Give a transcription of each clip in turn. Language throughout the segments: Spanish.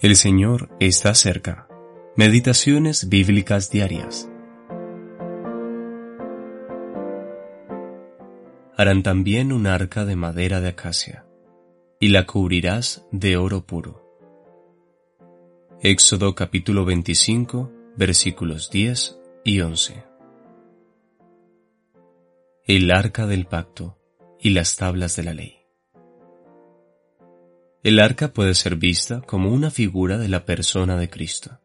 El Señor está cerca. Meditaciones bíblicas diarias. Harán también un arca de madera de acacia, y la cubrirás de oro puro. Éxodo capítulo 25, versículos 10 y 11. El arca del pacto y las tablas de la ley. El arca puede ser vista como una figura de la persona de Cristo.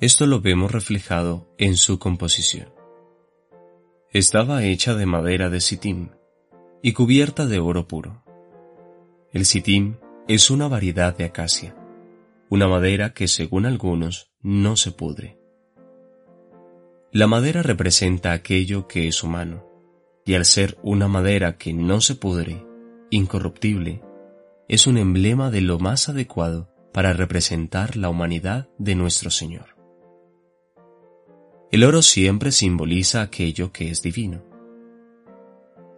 Esto lo vemos reflejado en su composición. Estaba hecha de madera de sitim y cubierta de oro puro. El sitim es una variedad de acacia, una madera que según algunos no se pudre. La madera representa aquello que es humano, y al ser una madera que no se pudre, incorruptible, es un emblema de lo más adecuado para representar la humanidad de nuestro Señor. El oro siempre simboliza aquello que es divino.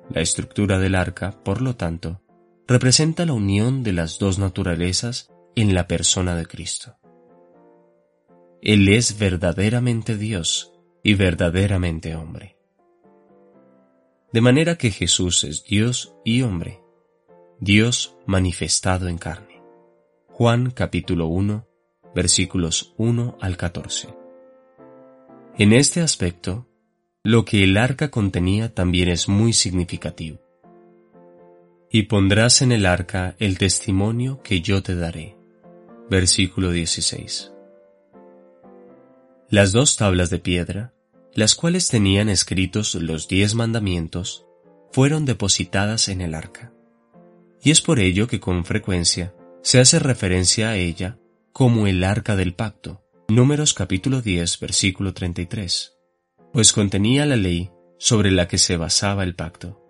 La estructura del arca, por lo tanto, representa la unión de las dos naturalezas en la persona de Cristo. Él es verdaderamente Dios y verdaderamente hombre. De manera que Jesús es Dios y hombre, Dios manifestado en carne. Juan capítulo 1, versículos 1 al 14. En este aspecto, lo que el arca contenía también es muy significativo. Y pondrás en el arca el testimonio que yo te daré. Versículo 16. Las dos tablas de piedra, las cuales tenían escritos los diez mandamientos, fueron depositadas en el arca y es por ello que con frecuencia se hace referencia a ella como el arca del pacto, números capítulo 10 versículo 33, pues contenía la ley sobre la que se basaba el pacto.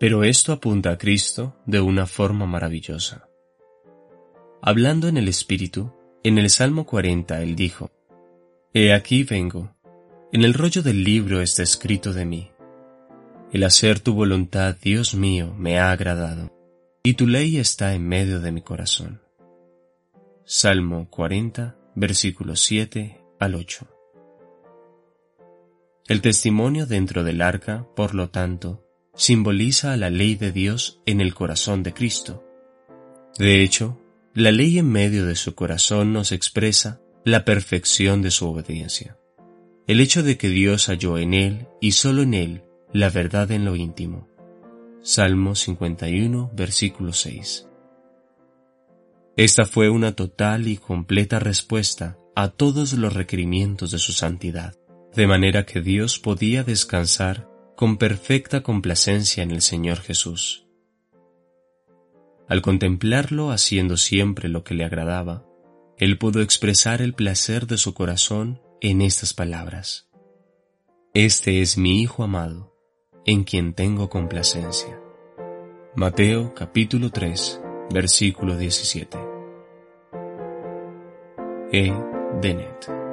Pero esto apunta a Cristo de una forma maravillosa. Hablando en el Espíritu, en el Salmo 40 él dijo, He aquí vengo, en el rollo del libro está escrito de mí, el hacer tu voluntad, Dios mío, me ha agradado, y tu ley está en medio de mi corazón. Salmo 40, versículos 7 al 8. El testimonio dentro del arca, por lo tanto, simboliza a la ley de Dios en el corazón de Cristo. De hecho, la ley en medio de su corazón nos expresa la perfección de su obediencia. El hecho de que Dios halló en él y solo en él la verdad en lo íntimo. Salmo 51, versículo 6. Esta fue una total y completa respuesta a todos los requerimientos de su santidad, de manera que Dios podía descansar con perfecta complacencia en el Señor Jesús. Al contemplarlo haciendo siempre lo que le agradaba, él pudo expresar el placer de su corazón en estas palabras. Este es mi Hijo amado, en quien tengo complacencia. Mateo capítulo 3, versículo 17. E. Denet.